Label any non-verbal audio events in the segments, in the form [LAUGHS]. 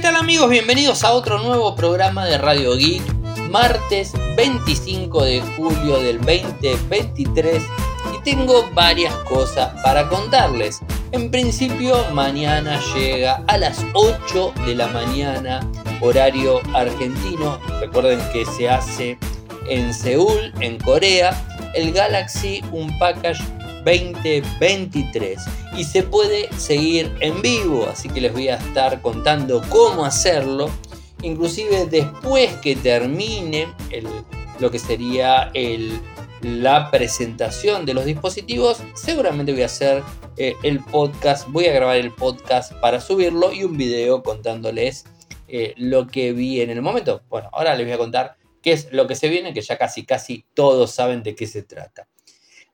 ¿qué tal amigos? Bienvenidos a otro nuevo programa de Radio Geek, martes 25 de julio del 2023 y tengo varias cosas para contarles. En principio, mañana llega a las 8 de la mañana, horario argentino. Recuerden que se hace en Seúl, en Corea, el Galaxy Unpackage 2023 y se puede seguir en vivo, así que les voy a estar contando cómo hacerlo, inclusive después que termine lo que sería la presentación de los dispositivos, seguramente voy a hacer eh, el podcast, voy a grabar el podcast para subirlo y un video contándoles eh, lo que vi en el momento. Bueno, ahora les voy a contar qué es lo que se viene, que ya casi casi todos saben de qué se trata.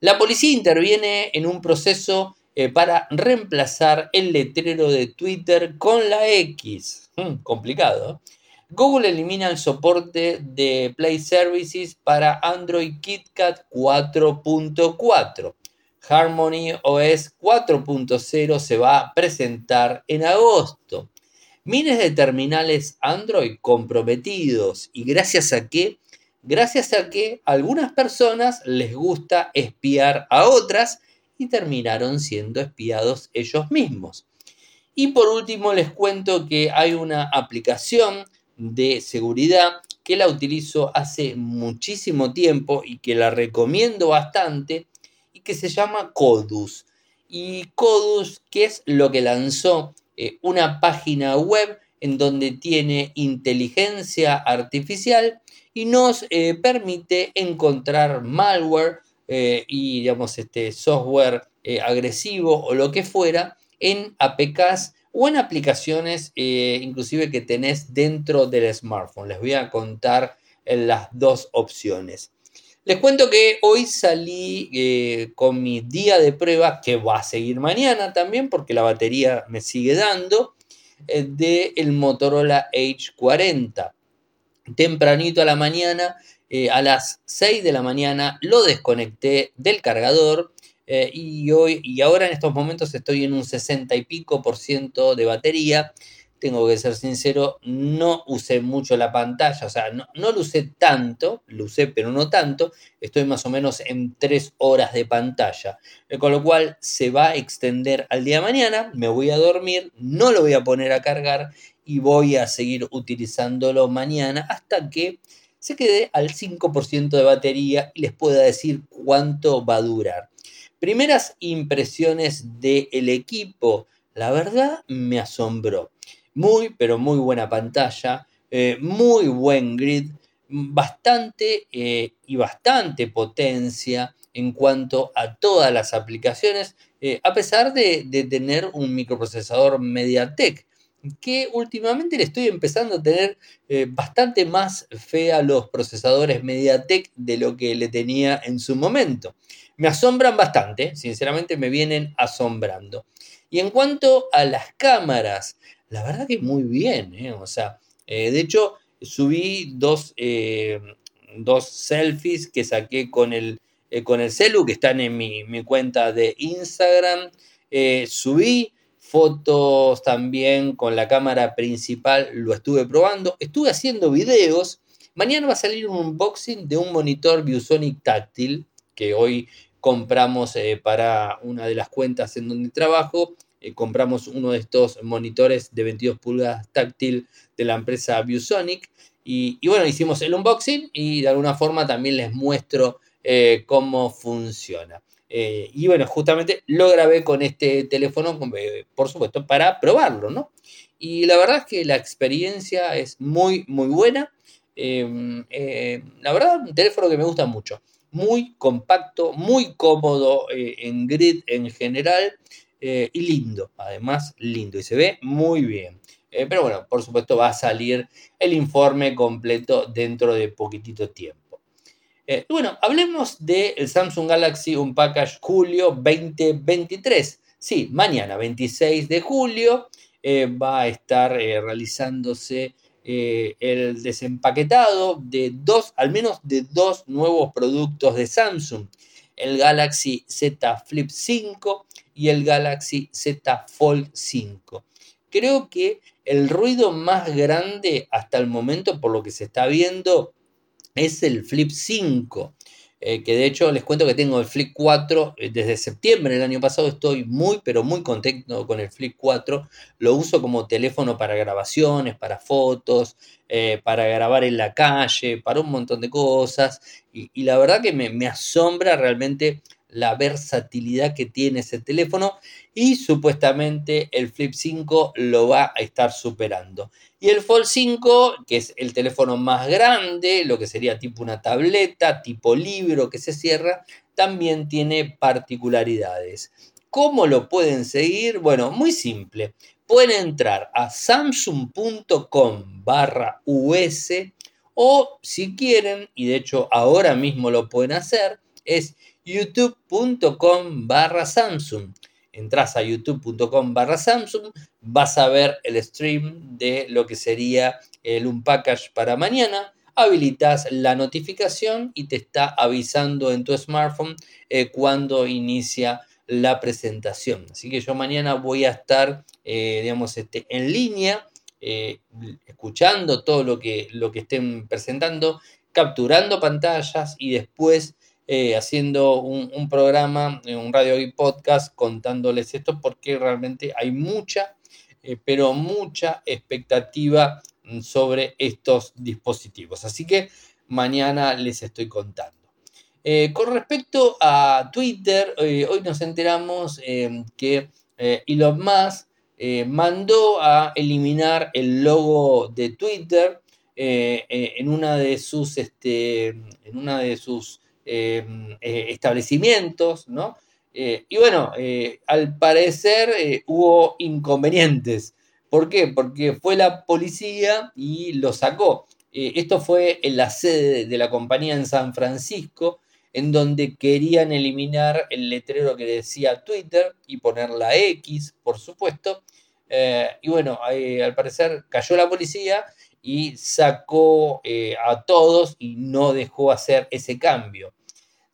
La policía interviene en un proceso eh, para reemplazar el letrero de Twitter con la X. Hmm, complicado. Google elimina el soporte de Play Services para Android KitKat 4.4. Harmony OS 4.0 se va a presentar en agosto. Miles de terminales Android comprometidos y gracias a qué gracias a que a algunas personas les gusta espiar a otras y terminaron siendo espiados ellos mismos. Y por último les cuento que hay una aplicación de seguridad que la utilizo hace muchísimo tiempo y que la recomiendo bastante y que se llama Codus. Y Codus, que es lo que lanzó eh, una página web en donde tiene inteligencia artificial y nos eh, permite encontrar malware eh, y digamos este software eh, agresivo o lo que fuera en APKs o en aplicaciones inclusive que tenés dentro del smartphone. Les voy a contar las dos opciones. Les cuento que hoy salí con mi día de prueba, que va a seguir mañana también, porque la batería me sigue dando, del Motorola H40 tempranito a la mañana, eh, a las 6 de la mañana, lo desconecté del cargador eh, y, hoy, y ahora en estos momentos estoy en un 60 y pico por ciento de batería. Tengo que ser sincero, no usé mucho la pantalla, o sea, no, no lo usé tanto, lo usé pero no tanto, estoy más o menos en 3 horas de pantalla, eh, con lo cual se va a extender al día de mañana, me voy a dormir, no lo voy a poner a cargar y voy a seguir utilizándolo mañana hasta que se quede al 5% de batería y les pueda decir cuánto va a durar. Primeras impresiones del equipo, la verdad me asombró. Muy, pero muy buena pantalla, eh, muy buen grid, bastante eh, y bastante potencia en cuanto a todas las aplicaciones, eh, a pesar de, de, tener un microprocesador MediaTek que últimamente le estoy empezando a tener bastante más fe a los procesadores MediaTek de lo que le tenía en su momento. Me asombran bastante, sinceramente me vienen asombrando. Y en cuanto a las cámaras, la verdad que muy bien, ¿eh? o sea, eh, de hecho subí dos, dos, selfies que saqué con el, con el celu que están en mi, mi cuenta de Instagram. subí fotos también con la cámara principal, lo estuve probando, estuve haciendo videos. Mañana va a salir un unboxing de un monitor ViewSonic táctil que hoy compramos eh, para una de las cuentas en donde trabajo. Eh, compramos uno de estos monitores de 22 pulgadas táctil de la empresa ViewSonic. Y, bueno, hicimos el unboxing y de alguna forma también les muestro eh, cómo funciona. Eh, y bueno, justamente lo grabé con este teléfono, por supuesto, para probarlo, ¿no? Y la verdad es que la experiencia es muy, muy buena. Em, la verdad, un teléfono que me gusta mucho. Muy compacto, muy cómodo en grid en general y lindo, además lindo y se ve muy bien. pero bueno, por supuesto va a salir el informe completo dentro de poquitito tiempo. Eh, bueno, hablemos del Samsung Galaxy Unpackage Julio 2023. Sí, mañana, 26 de julio, eh, va a estar eh, realizándose el desempaquetado de dos, al menos de dos nuevos productos de Samsung. El Galaxy Z Flip 5 y el Galaxy Z Fold 5 creo que el ruido más grande hasta el momento, por lo que se está viendo, es el Flip 5. Eh, que de hecho les cuento que tengo el Flip 4 eh, desde septiembre del año pasado, estoy muy pero muy contento con el Flip 4, lo uso como teléfono para grabaciones, para fotos, eh, para grabar en la calle, para un montón de cosas y, la verdad que me, me asombra realmente la versatilidad que tiene ese teléfono y supuestamente el Flip 5 lo va a estar superando. Y el Fold 5, que es el teléfono más grande, lo que sería tipo una tableta, tipo libro que se cierra, también tiene particularidades. ¿Cómo lo pueden seguir? Bueno, muy simple. Pueden entrar a samsung.com barra US o si quieren, y de hecho ahora mismo lo pueden hacer, es youtube.com barra Samsung. Entras a youtube.com barra Samsung, vas a ver el stream de lo que sería el Unpackage para mañana. Habilitas la notificación y te está avisando en tu smartphone eh, cuando inicia la presentación. Así que yo mañana voy a estar, eh, digamos, este, en línea, eh, escuchando todo lo que, lo que estén presentando, capturando pantallas y después eh, haciendo un, programa, eh, un radio y podcast contándoles esto porque realmente hay mucha, eh, pero mucha expectativa mm, sobre estos dispositivos. Así que mañana les estoy contando. con respecto a Twitter, hoy nos enteramos que Elon Musk mandó a eliminar el logo de Twitter en una de sus, este, en una de sus Em, establecimientos, ¿no? Eh, y bueno, eh, al parecer hubo inconvenientes. ¿Por qué? Porque fue la policía y lo sacó. esto fue en la sede de la compañía en San Francisco, en donde querían eliminar el letrero que decía Twitter y poner la X, por supuesto. y bueno, al parecer cayó la policía y sacó a todos y no dejó hacer ese cambio.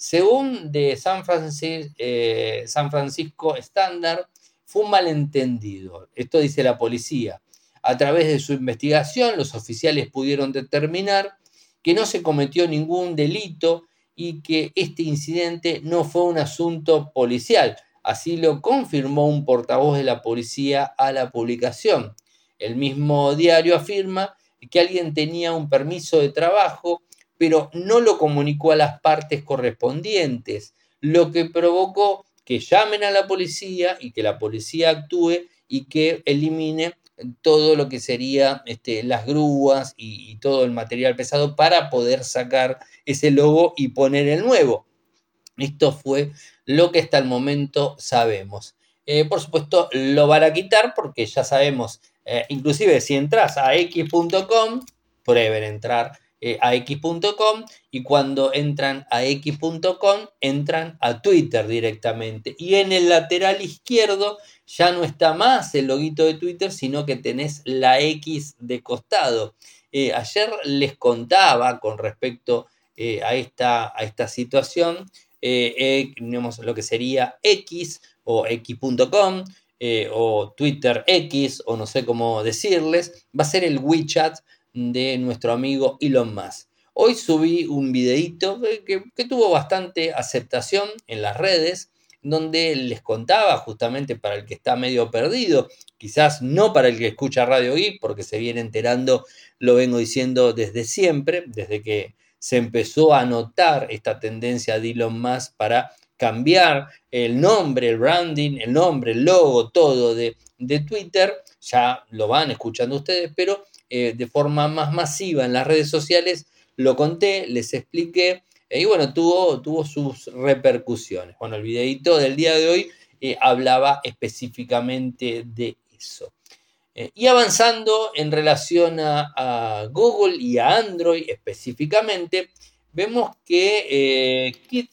Según de San, eh, San Francisco Standard, fue un malentendido. Esto dice la policía. A través de su investigación, los oficiales pudieron determinar que no se cometió ningún delito y que este incidente no fue un asunto policial. Así lo confirmó un portavoz de la policía a la publicación. El mismo diario afirma que alguien tenía un permiso de trabajo pero no lo comunicó a las partes correspondientes, lo que provocó que llamen a la policía y que la policía actúe y que elimine todo lo que sería este, las grúas y, todo el material pesado para poder sacar ese logo y poner el nuevo. Esto fue lo que hasta el momento sabemos. Eh, por supuesto, lo van a quitar porque ya sabemos, eh, inclusive si entras a x.com, prueben entrar eh, a x.com y cuando entran a x.com entran a Twitter directamente. Y en el lateral izquierdo ya no está más el loguito de Twitter, sino que tenés la X de costado. Eh, ayer les contaba con respecto eh, a, esta, a esta situación, lo que sería X o x.com. o Twitter X, o no sé cómo decirles, va a ser el WeChat de nuestro amigo Elon Musk. Hoy subí un videito que, tuvo bastante aceptación en las redes, donde les contaba justamente para el que está medio perdido, quizás no para el que escucha Radio Geek, porque se viene enterando, lo vengo diciendo desde siempre, desde que se empezó a notar esta tendencia de Elon Musk para cambiar el nombre, el branding, el nombre, el logo, todo de, de Twitter, ya lo van escuchando ustedes, pero eh, de forma más masiva en las redes sociales, lo conté, les expliqué eh, y bueno, tuvo, tuvo sus repercusiones. Bueno, el videito del día de hoy eh, hablaba específicamente de eso. y avanzando en relación a, Google y a Android específicamente, vemos que Kit,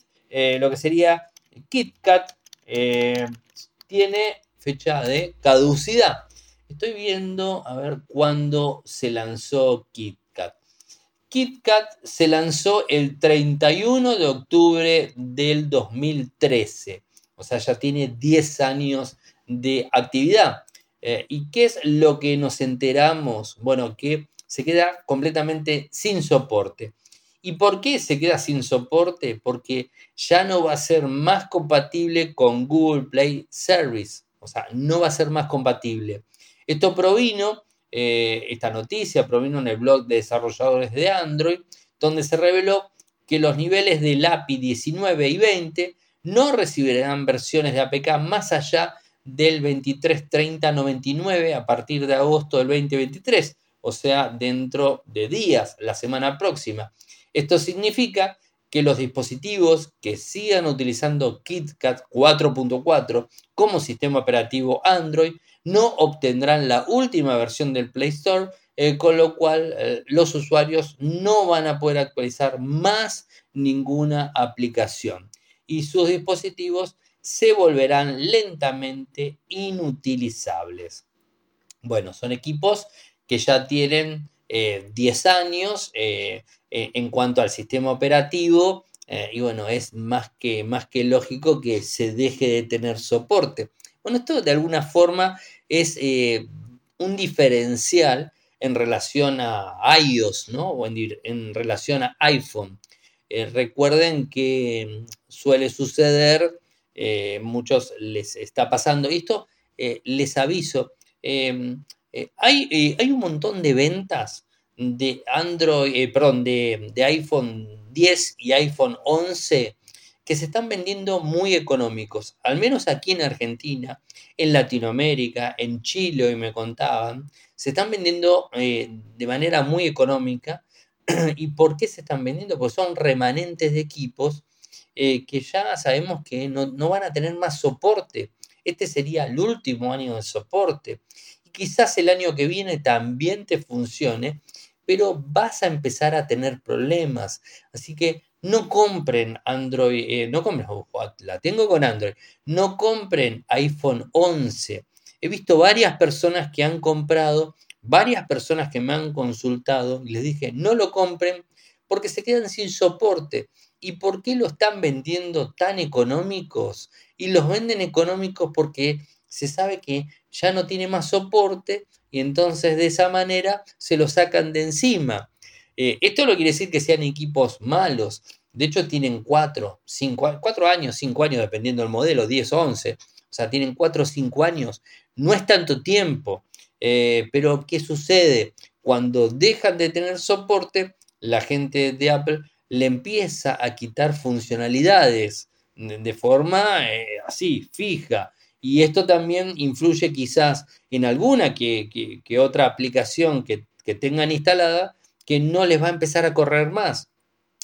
lo que sería KitKat tiene fecha de caducidad. Estoy viendo a ver cuándo se lanzó KitKat. KitKat se lanzó el 31 de octubre del 2013. O sea, ya tiene 10 años de actividad. Eh, ¿Y qué es lo que nos enteramos? Bueno, que se queda completamente sin soporte. ¿Y por qué se queda sin soporte? Porque ya no va a ser más compatible con Google Play Service. O sea, no va a ser más compatible. Esto provino, eh, esta noticia provino en el blog de desarrolladores de Android, donde se reveló que los niveles del API 19 y 20 no recibirán versiones de APK más allá del 23.30.99 a partir de agosto del 2023, o sea, dentro de días, la semana próxima. Esto significa que los dispositivos que sigan utilizando KitKat 4.4 como sistema operativo Android no obtendrán la última versión del Play Store, eh, con lo cual eh, los usuarios no van a poder actualizar más ninguna aplicación y sus dispositivos se volverán lentamente inutilizables. Bueno, son equipos que ya tienen 10 eh, años eh, eh, en cuanto al sistema operativo y bueno, es más que, más que lógico que se deje de tener soporte. Bueno, esto de alguna forma es un diferencial en relación a iOS, ¿no? O en relación a iPhone. recuerden que suele suceder eh, muchos les está pasando. Esto eh, les aviso, em, eh, hay, hay, un montón de ventas de Android, perdón, de, de, iPhone 10 y iPhone 11 que se están vendiendo muy económicos, al menos aquí en Argentina, en Latinoamérica, en Chile, hoy me contaban, se están vendiendo de manera muy económica. [CLEARS THROAT] ¿Y por qué se están vendiendo? Pues son remanentes de equipos eh, que ya sabemos que no, van a tener más soporte. Este sería el último año de soporte. Y quizás el año que viene también te funcione, pero vas a empezar a tener problemas. Así que no compren Android, eh, no compren, la tengo con Android, no compren iPhone 11. He visto varias personas que han comprado, varias personas que me han consultado y les dije, no lo compren porque se quedan sin soporte. ¿Y por qué lo están vendiendo tan económicos? Y los venden económicos porque se sabe que ya no tiene más soporte y entonces de esa manera se lo sacan de encima. Eh, esto no quiere decir que sean equipos malos. De hecho, tienen 4, 5, 4 años, 5 años, dependiendo del modelo, 10 o 11. O sea, tienen 4 o 5 años. No es tanto tiempo. Eh, pero, ¿qué sucede? Cuando dejan de tener soporte, la gente de Apple le empieza a quitar funcionalidades de forma eh, así, fija. Y esto también influye quizás en alguna que, otra aplicación que, tengan instalada que no les va a empezar a correr más.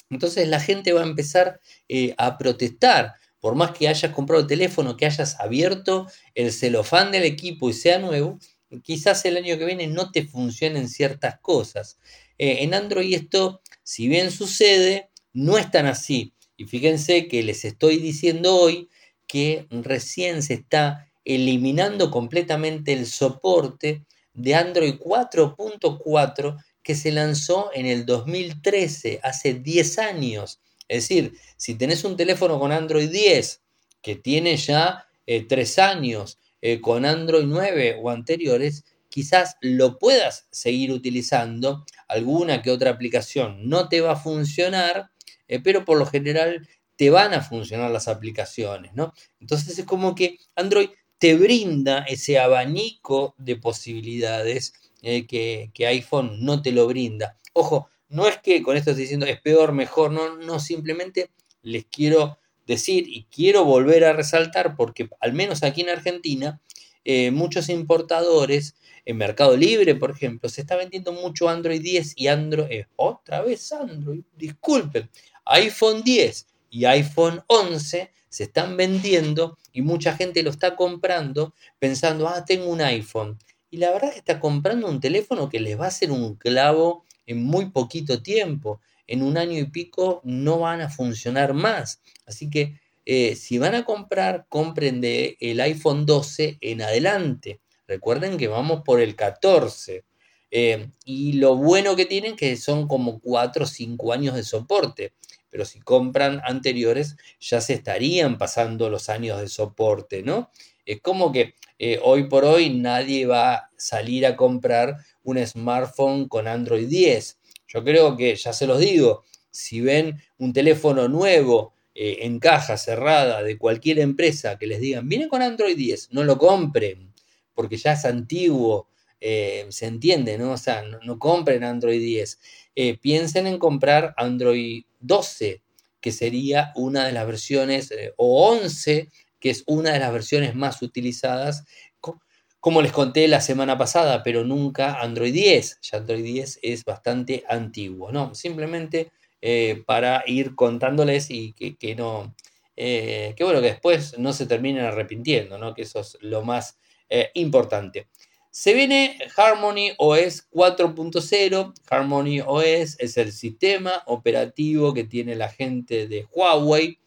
Entonces la gente va a empezar eh, a protestar. Por más que hayas comprado el teléfono, que hayas abierto el celofán del equipo y sea nuevo, quizás el año que viene no te funcionen ciertas cosas. Eh, en Android esto si bien sucede, no es tan así. Y fíjense que les estoy diciendo hoy que recién se está eliminando completamente el soporte de Android 4.4 que se lanzó en el 2013, hace 10 años. Es decir, si tenés un teléfono con Android 10 que tiene ya 3 eh, años, eh, con Android 9 o anteriores, quizás lo puedas seguir utilizando, alguna que otra aplicación no te va a funcionar, eh, pero por lo general te van a funcionar las aplicaciones, ¿no? Entonces es como que Android te brinda ese abanico de posibilidades eh, que, iPhone no te lo brinda. Ojo, no es que con esto estoy diciendo es peor, mejor, no, no, simplemente les quiero decir y quiero volver a resaltar porque al menos aquí en Argentina eh, muchos importadores en Mercado Libre, por ejemplo, se está vendiendo mucho Android 10 y Android, eh, otra vez Android, disculpen, iPhone 10 y iPhone 11 se están vendiendo y mucha gente lo está comprando pensando, ah, tengo un iPhone. Y la verdad es que está comprando un teléfono que les va a hacer un clavo en muy poquito tiempo. En un año y pico no van a funcionar más. Así que eh, si van a comprar, compren de el iPhone 12 en adelante. Recuerden que vamos por el 14. Eh, y lo bueno que tienen que son como 4 o 5 años de soporte. Pero si compran anteriores, ya se estarían pasando los años de soporte, ¿no? Es como que eh, hoy por hoy nadie va a salir a comprar un smartphone con Android 10. Yo creo que, ya se los digo, si ven un teléfono nuevo eh, en caja cerrada de cualquier empresa que les digan, viene con Android 10, no lo compren, porque ya es antiguo, eh, se entiende, ¿no? O sea, no, compren Android 10. Eh, piensen en comprar Android 12, que sería una de las versiones, o 11, que es una de las versiones más utilizadas, como les conté la semana pasada, pero nunca Android 10. Ya Android 10 es bastante antiguo, ¿no? Simplemente eh, para ir contándoles y que, no, eh, que bueno, que después no se terminen arrepintiendo, ¿no? Que eso es lo más eh, importante. Se viene Harmony OS 4.0. Harmony OS es el sistema operativo que tiene la gente de Huawei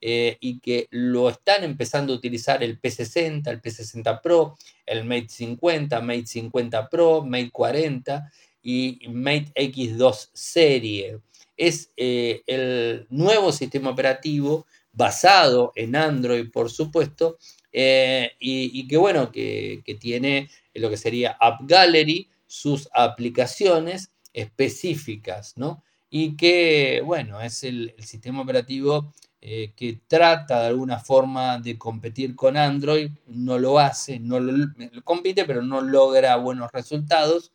y que lo están empezando a utilizar el P60, el P60 Pro, el Mate 50, Mate 50 Pro, Mate 40 y Mate X2 serie es eh, el nuevo sistema operativo basado en Android, por supuesto, eh, y, que bueno, que, tiene lo que sería App Gallery, sus aplicaciones específicas, ¿no? Y que, bueno, es el, sistema operativo eh, que trata de alguna forma de competir con Android, no lo hace, no lo compite, pero no logra buenos resultados,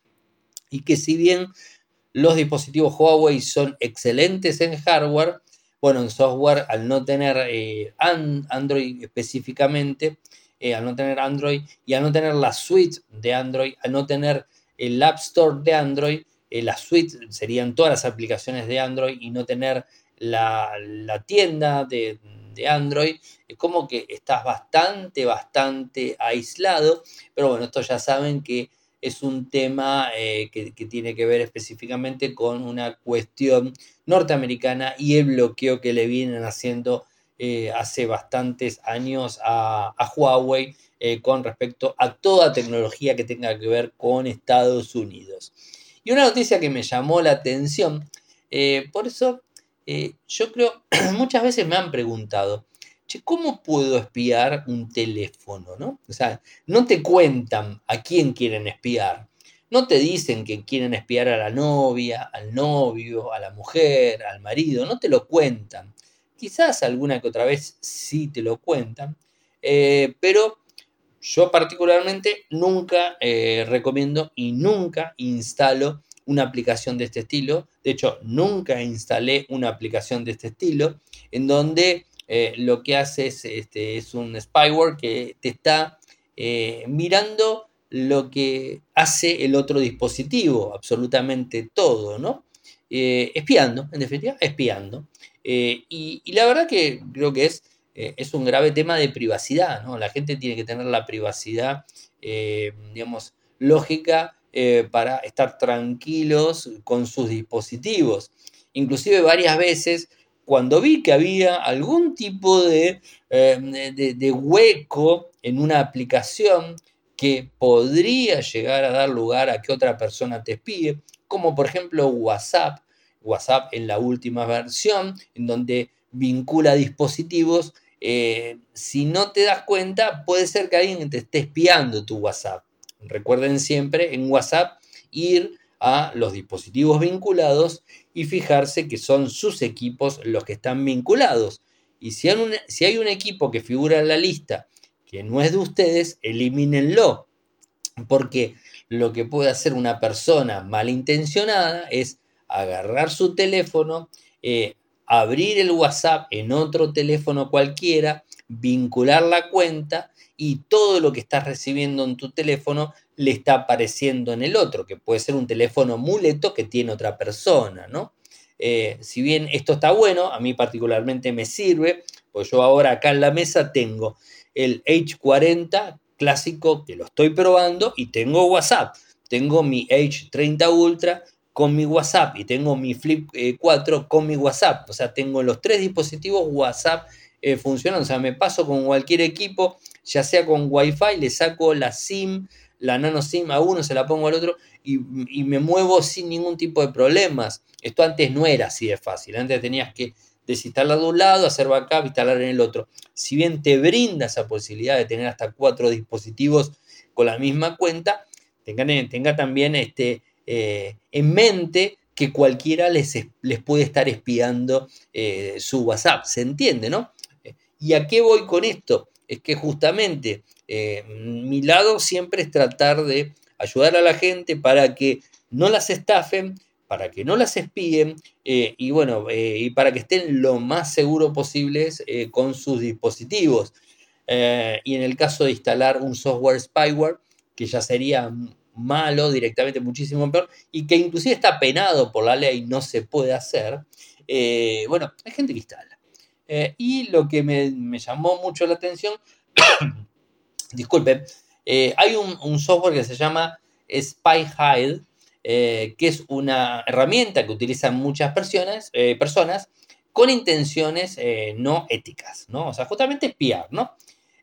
y que si bien los dispositivos Huawei son excelentes en hardware. Bueno, en software, al no tener eh, Android específicamente, eh, al no tener Android y al no tener la suite de Android, al no tener el App Store de Android, eh, la suite serían todas las aplicaciones de Android y no tener la, tienda de, de, Android, es como que estás bastante, bastante aislado. Pero bueno, esto ya saben que es un tema eh, que, tiene que ver específicamente con una cuestión norteamericana y el bloqueo que le vienen haciendo eh, hace bastantes años a, Huawei eh, con respecto a toda tecnología que tenga que ver con Estados Unidos. Y una noticia que me llamó la atención, por eso yo creo, [CLEARS THROAT] muchas veces me han preguntado, ¿cómo puedo espiar un teléfono? ¿no? O sea, no te cuentan a quién quieren espiar. No te dicen que quieren espiar a la novia, al novio, a la mujer, al marido. No te lo cuentan. Quizás alguna que otra vez sí te lo cuentan. Eh, pero yo particularmente nunca eh, recomiendo y nunca instalo una aplicación de este estilo. De hecho, nunca instalé una aplicación de este estilo en donde eh, lo que hace es, este, es un spyware que te está mirando lo que hace el otro dispositivo, absolutamente todo, ¿no? Espiando, en definitiva, espiando. Y, la verdad que creo que es, es un grave tema de privacidad, ¿no? La gente tiene que tener la privacidad, digamos, lógica para estar tranquilos con sus dispositivos. Inclusive varias veces cuando vi que había algún tipo eh, de, de, hueco en una aplicación que podría llegar a dar lugar a que otra persona te espíe, como por ejemplo WhatsApp, WhatsApp en la última versión, en donde vincula dispositivos, eh, si no te das cuenta, puede ser que alguien te esté espiando tu WhatsApp. Recuerden siempre en WhatsApp ir a los dispositivos vinculados y fijarse que son sus equipos los que están vinculados. Y si hay un, si hay un equipo que figura en la lista que no es de ustedes, elimínenlo. Porque lo que puede hacer una persona malintencionada es agarrar su teléfono, eh, abrir el WhatsApp en otro teléfono cualquiera, vincular la cuenta y todo lo que estás recibiendo en tu teléfono le está apareciendo en el otro, que puede ser un teléfono muleto que tiene otra persona, ¿no? Eh, si bien esto está bueno, a mí particularmente me sirve, pues yo ahora acá en la mesa tengo el H40 clásico que lo estoy probando y tengo WhatsApp. Tengo mi H30 Ultra con mi WhatsApp y tengo mi Flip 4 eh, con mi WhatsApp. O sea, tengo los tres dispositivos WhatsApp eh, funcionando. O sea, me paso con cualquier equipo, ya sea con Wi-Fi, le saco la SIM, la nano SIM a uno, se la pongo al otro y, me muevo sin ningún tipo de problemas. Esto antes no era así de fácil, antes tenías que desinstalar de un lado, hacer backup, instalar en el otro. Si bien te brinda esa posibilidad de tener hasta cuatro dispositivos con la misma cuenta, tenga, también este, eh, en mente que cualquiera les, les puede estar espiando eh, su WhatsApp. ¿Se entiende, no? ¿Y a qué voy con esto? Es que justamente eh, mi lado siempre es tratar de ayudar a la gente para que no las estafen, para que no las espíen y bueno, y para que estén lo más seguro posibles con sus dispositivos. y en el caso de instalar un software spyware, que ya sería malo, directamente muchísimo peor, y que inclusive está penado por la ley, no se puede hacer, eh, bueno, hay gente que instala. Eh, y lo que me, llamó mucho la atención, [COUGHS] disculpen, eh, hay un, software que se llama Spy Hide, que es una herramienta que utilizan muchas personas, personas con intenciones no éticas, ¿no? O sea, justamente espiar, ¿no?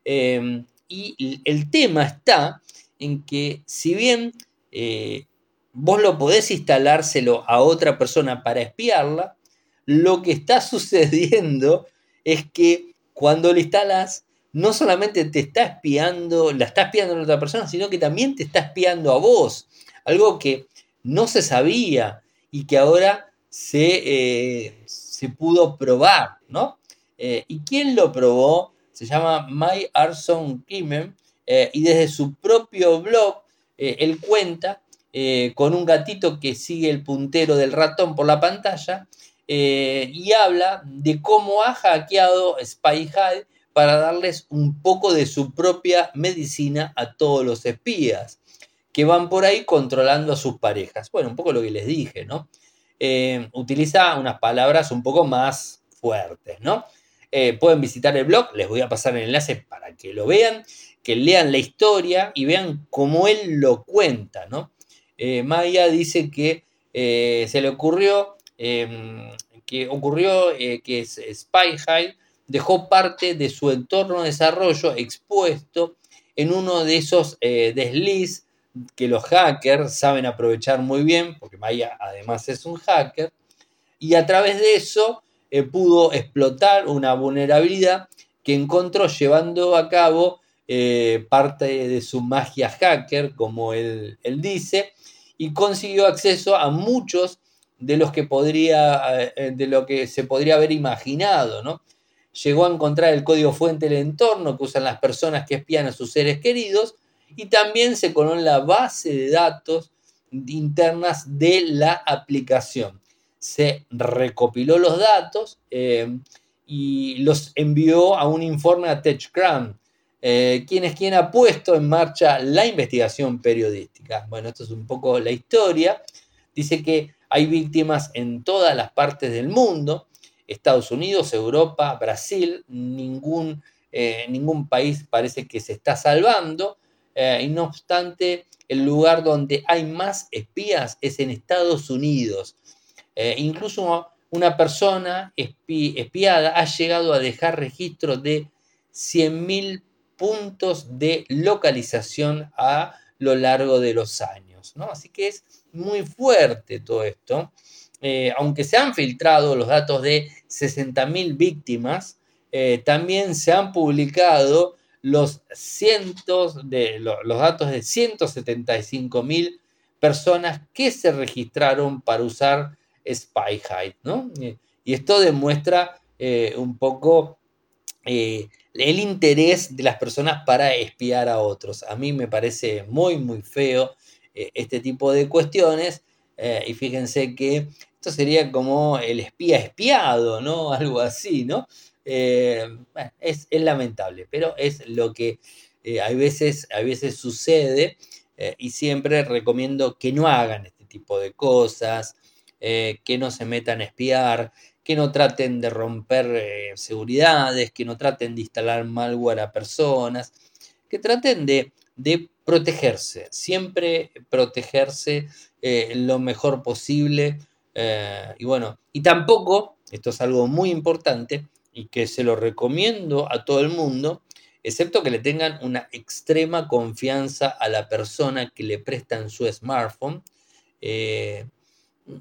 y el tema está en que si bien eh, vos lo podés instalárselo a otra persona para espiarla, lo que está [LAUGHS] sucediendo es que cuando le instalas, no solamente te está espiando, la está espiando a otra persona, sino que también te está espiando a vos. Algo que no se sabía y que ahora se, eh, se pudo probar, ¿no? Eh, ¿Y quién lo probó? Se llama My Arson Kimen eh, y desde su propio blog eh, él cuenta eh, con un gatito que sigue el puntero del ratón por la pantalla y habla de cómo ha hackeado SpyHide para darles un poco de su propia medicina a todos los espías que van por ahí controlando a sus parejas. Bueno, un poco lo que les dije, ¿no? utiliza unas palabras un poco más fuertes, ¿no? pueden visitar el blog, les voy a pasar el enlace para que lo vean que lean la historia y vean cómo él lo cuenta, ¿no? Eh, Maya dice que eh, se le ocurrió, em, que ocurrió eh, que Spyhide dejó parte de su entorno de desarrollo expuesto en uno de esos desliz que los hackers saben aprovechar muy bien, porque Maya además es un hacker, y a través de eso pudo explotar una vulnerabilidad que encontró llevando a cabo eh, parte de su magia hacker, como él, dice, y consiguió acceso a muchos de los que podría, eh, de lo que se podría haber imaginado, ¿no? Llegó a encontrar el código fuente del entorno que usan las personas que espían a sus seres queridos y también se coló en la base de datos internas de la aplicación. Se recopiló los datos eh, y los envió a un informe a TechCrunch, eh, ¿Quién es quien ha puesto en marcha la investigación periodística? Bueno, esto es un poco la historia. Dice que hay víctimas en todas las partes del mundo, Estados Unidos, Europa, Brasil, ningún, eh, ningún país parece que se está salvando, eh, y no obstante, el lugar donde hay más espías es en Estados Unidos. incluso una persona espiada ha llegado a dejar registro de 100.000 puntos de localización a lo largo de los años. ¿no? Así que es muy fuerte todo esto. Eh, aunque se han filtrado los datos de 60.000 víctimas, eh, también se han publicado los cientos de los, datos de 175.000 personas que se registraron para usar SpyHide, ¿no? Y esto demuestra eh, un poco el interés de las personas para espiar a otros. A mí me parece muy, muy feo eh, este tipo de cuestiones. Eh, y fíjense que esto sería como el espía espiado, ¿no? [LAUGHS] Algo así, ¿no? Eh, es, lamentable, pero es lo que veces, a veces sucede y siempre recomiendo que no hagan este tipo de cosas, que no se metan a espiar, que no traten de romper eh, seguridades, que no traten de instalar malware a personas, que traten de, protegerse, siempre protegerse eh, lo mejor posible. Eh, y bueno, y tampoco, esto es algo muy importante y que se lo recomiendo a todo el mundo, excepto que le tengan una extrema confianza a la persona que le prestan su smartphone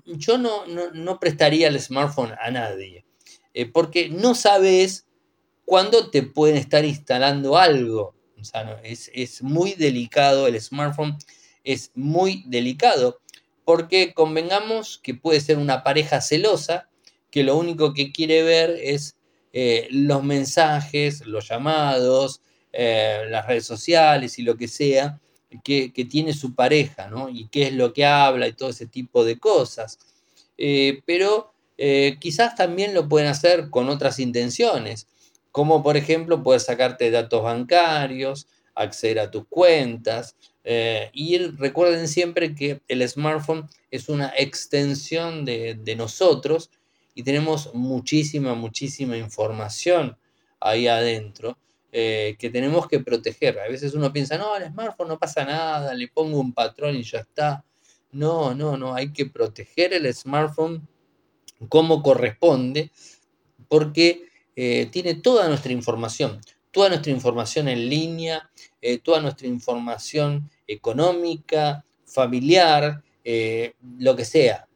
yo no, no, prestaría el smartphone a nadie. porque no sabes cuándo te pueden estar instalando algo. O sea, es, es muy delicado el smartphone, es muy delicado porque convengamos que puede ser una pareja celosa que lo único que quiere ver es eh, los mensajes, los llamados, eh, las redes sociales y lo que sea que, tiene su pareja, ¿no? Y qué es lo que habla y todo ese tipo de cosas. Eh, pero quizás también lo pueden hacer con otras intenciones, como por ejemplo poder sacarte datos bancarios, acceder a tus cuentas. y recuerden siempre que el smartphone es una extensión de nosotros y tenemos muchísima, muchísima información ahí adentro eh, que tenemos que proteger. A veces uno piensa, no, el smartphone no pasa nada, le pongo un patrón y ya está. No, no, no, hay que proteger el smartphone como corresponde porque eh, tiene toda nuestra información, toda nuestra información en línea, eh, toda nuestra información económica, familiar, lo que sea,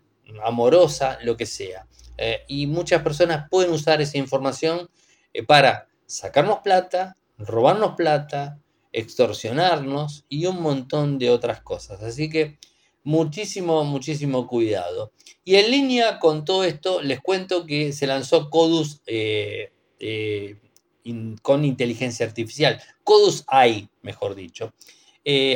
amorosa, lo que sea. Eh, y muchas personas pueden usar esa información eh, para sacarnos plata, robarnos plata, extorsionarnos y un montón de otras cosas. Así que muchísimo, muchísimo cuidado. Y en línea con todo esto, les cuento que se lanzó Codus eh, con inteligencia artificial. Codus AI, mejor dicho.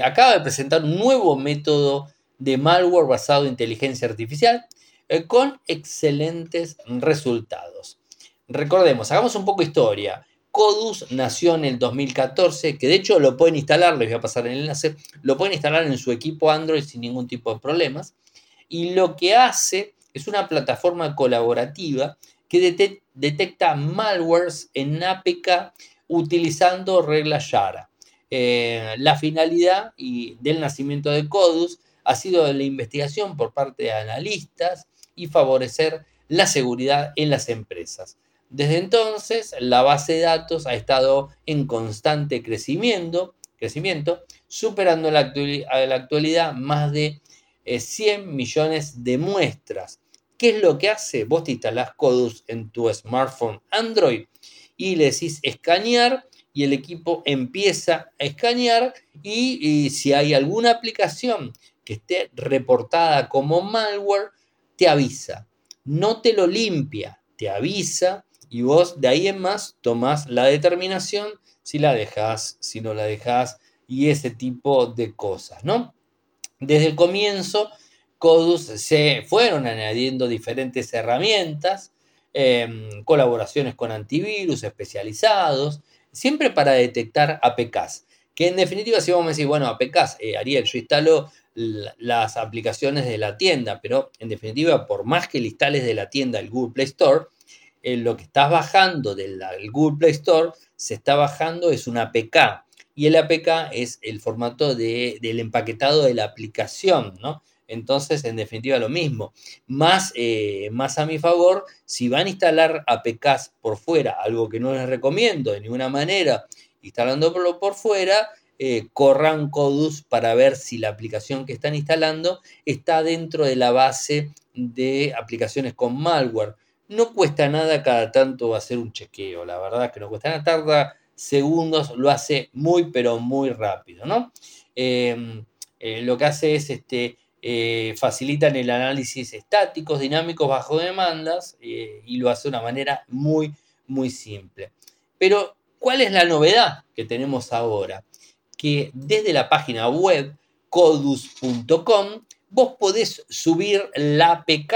acaba de presentar un nuevo método de malware basado en inteligencia artificial eh, con excelentes resultados. Recordemos, hagamos un poco de historia. Codus nació en el 2014, que de hecho lo pueden instalar, les voy a pasar el enlace, lo pueden instalar en su equipo Android sin ningún tipo de problemas. Y lo que hace es una plataforma colaborativa que detecta malwares en APK utilizando reglas Yara. Eh, la finalidad y del nacimiento de Codus ha sido la investigación por parte de analistas y favorecer la seguridad en las empresas. Desde entonces, la base de datos ha estado en constante crecimiento, crecimiento superando en la, actualidad más de 100 eh, millones de muestras. ¿Qué es lo que hace? Vos te instalás Codus en tu smartphone Android y le decís escanear y el equipo empieza a escanear y si hay alguna aplicación que esté reportada como malware, te avisa. No te lo limpia, te avisa y vos de ahí en más tomás la determinación si la dejas, si no la dejas y ese tipo de cosas, ¿no? Desde el comienzo, Codus se fueron añadiendo diferentes herramientas, em, colaboraciones con antivirus especializados, siempre para detectar APKs. Que en definitiva, si vamos a decir, bueno, APKs, eh, Ariel, yo instalo las aplicaciones de la tienda, pero en definitiva, por más que le instales de la tienda el Google Play Store, lo que estás bajando del, Google Play Store se está bajando es una APK. Y el APK es el formato del empaquetado de la aplicación, ¿no? Entonces, en definitiva, lo mismo. Más, eh, más a mi favor, si van a instalar APKs por fuera, algo que no les recomiendo de ninguna manera, instalándolo por fuera, eh, corran Codus para ver si la aplicación que están instalando está dentro de la base de aplicaciones con malware. No cuesta nada cada tanto hacer un chequeo, la verdad que no cuesta nada, tarda segundos, lo hace muy pero muy rápido, ¿no? Em, eh, lo que hace es este, eh, facilitan el análisis estáticos, dinámicos bajo demandas y lo hace de una manera muy, muy simple. Pero, ¿cuál es la novedad que tenemos ahora? que desde la página web codus.com vos podés subir la APK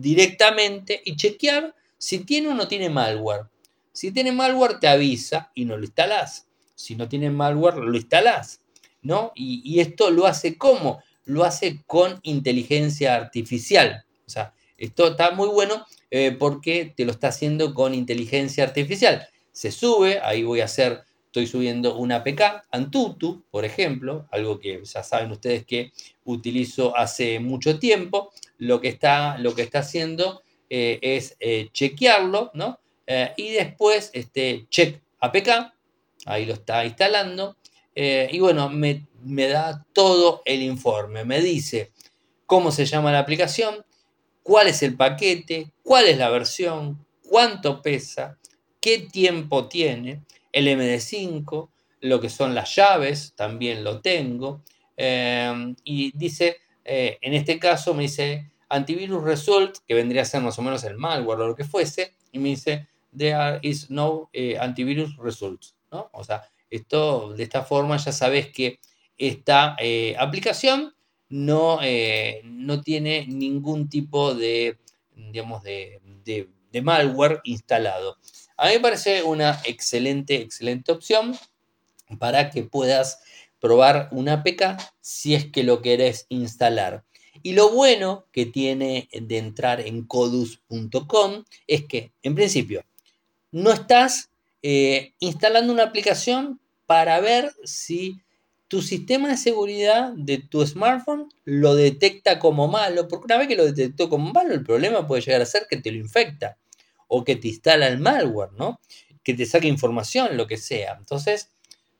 directamente y chequear si tiene o no tiene malware. Si tiene malware te avisa y no lo instalás. Si no tiene malware lo instalás. ¿no? Y, esto lo hace ¿cómo? Lo hace con inteligencia artificial. O sea, esto está muy bueno eh, porque te lo está haciendo con inteligencia artificial. Se sube, ahí voy a hacer estoy subiendo una APK, Antutu, por ejemplo, algo que ya saben ustedes que utilizo hace mucho tiempo, lo que está, lo que está haciendo eh, es eh, chequearlo, ¿no? Eh, y después, este, check APK, ahí lo está instalando, y bueno, me, me da todo el informe, me dice cómo se llama la aplicación, cuál es el paquete, cuál es la versión, cuánto pesa, qué tiempo tiene, el MD5, lo que son las llaves, también lo tengo. Em, y dice, eh, en este caso me dice antivirus result, que vendría a ser más o menos el malware o lo que fuese, y me dice, there is no eh, antivirus result. ¿no? O sea, esto de esta forma ya sabes que esta eh, aplicación no, no tiene ningún tipo de, digamos, de, de malware instalado. A mí me parece una excelente, excelente opción para que puedas probar una APK si es que lo querés instalar. Y lo bueno que tiene de entrar en codus.com es que, en principio, no estás eh, instalando una aplicación para ver si tu sistema de seguridad de tu smartphone lo detecta como malo, porque una vez que lo detectó como malo, el problema puede llegar a ser que te lo infecta o que te instala el malware, ¿no? Que te saque información, lo que sea. Entonces,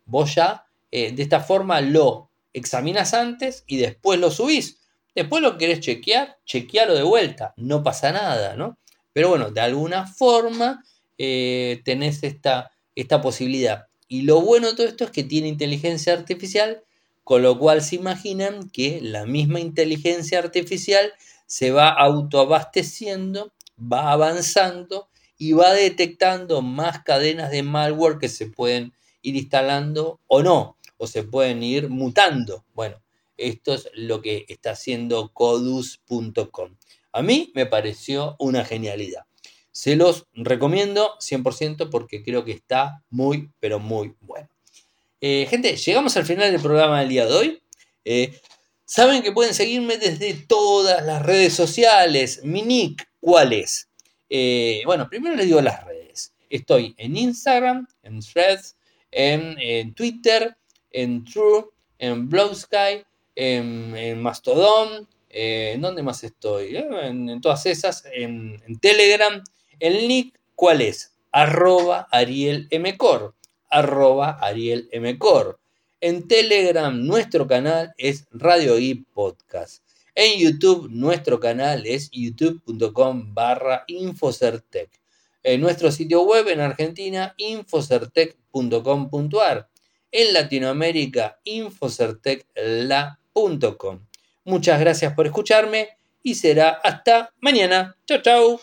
vos ya eh, de esta forma lo examinas antes y después lo subís. Después lo querés chequear, chequealo de vuelta, no pasa nada, ¿no? Pero bueno, de alguna forma eh, tenés esta, esta posibilidad. Y lo bueno de todo esto es que tiene inteligencia artificial, con lo cual se imaginan que la misma inteligencia artificial se va autoabasteciendo va avanzando y va detectando más cadenas de malware que se pueden ir instalando o no, o se pueden ir mutando. Bueno, esto es lo que está haciendo codus.com. A mí me pareció una genialidad. Se los recomiendo 100% porque creo que está muy, pero muy bueno. Eh, gente, llegamos al final del programa del día de hoy. Eh, saben que pueden seguirme desde todas las redes sociales. Mi nick ¿Cuál es? Eh, bueno, primero les digo las redes. Estoy en Instagram, en Threads, en, Twitter, en True, en Blowsky, en, en Mastodon. Eh, ¿En dónde más estoy? Eh, en, todas esas. En, Telegram. El nick, ¿cuál es? Arroba Ariel Arroba Ariel En Telegram, nuestro canal es Radio y Podcast. En YouTube, nuestro canal es youtube.com barra Infocertec. En nuestro sitio web en Argentina, infocertec.com.ar. En Latinoamérica, infocertecla.com. Muchas gracias por escucharme y será hasta mañana. Chau, chau.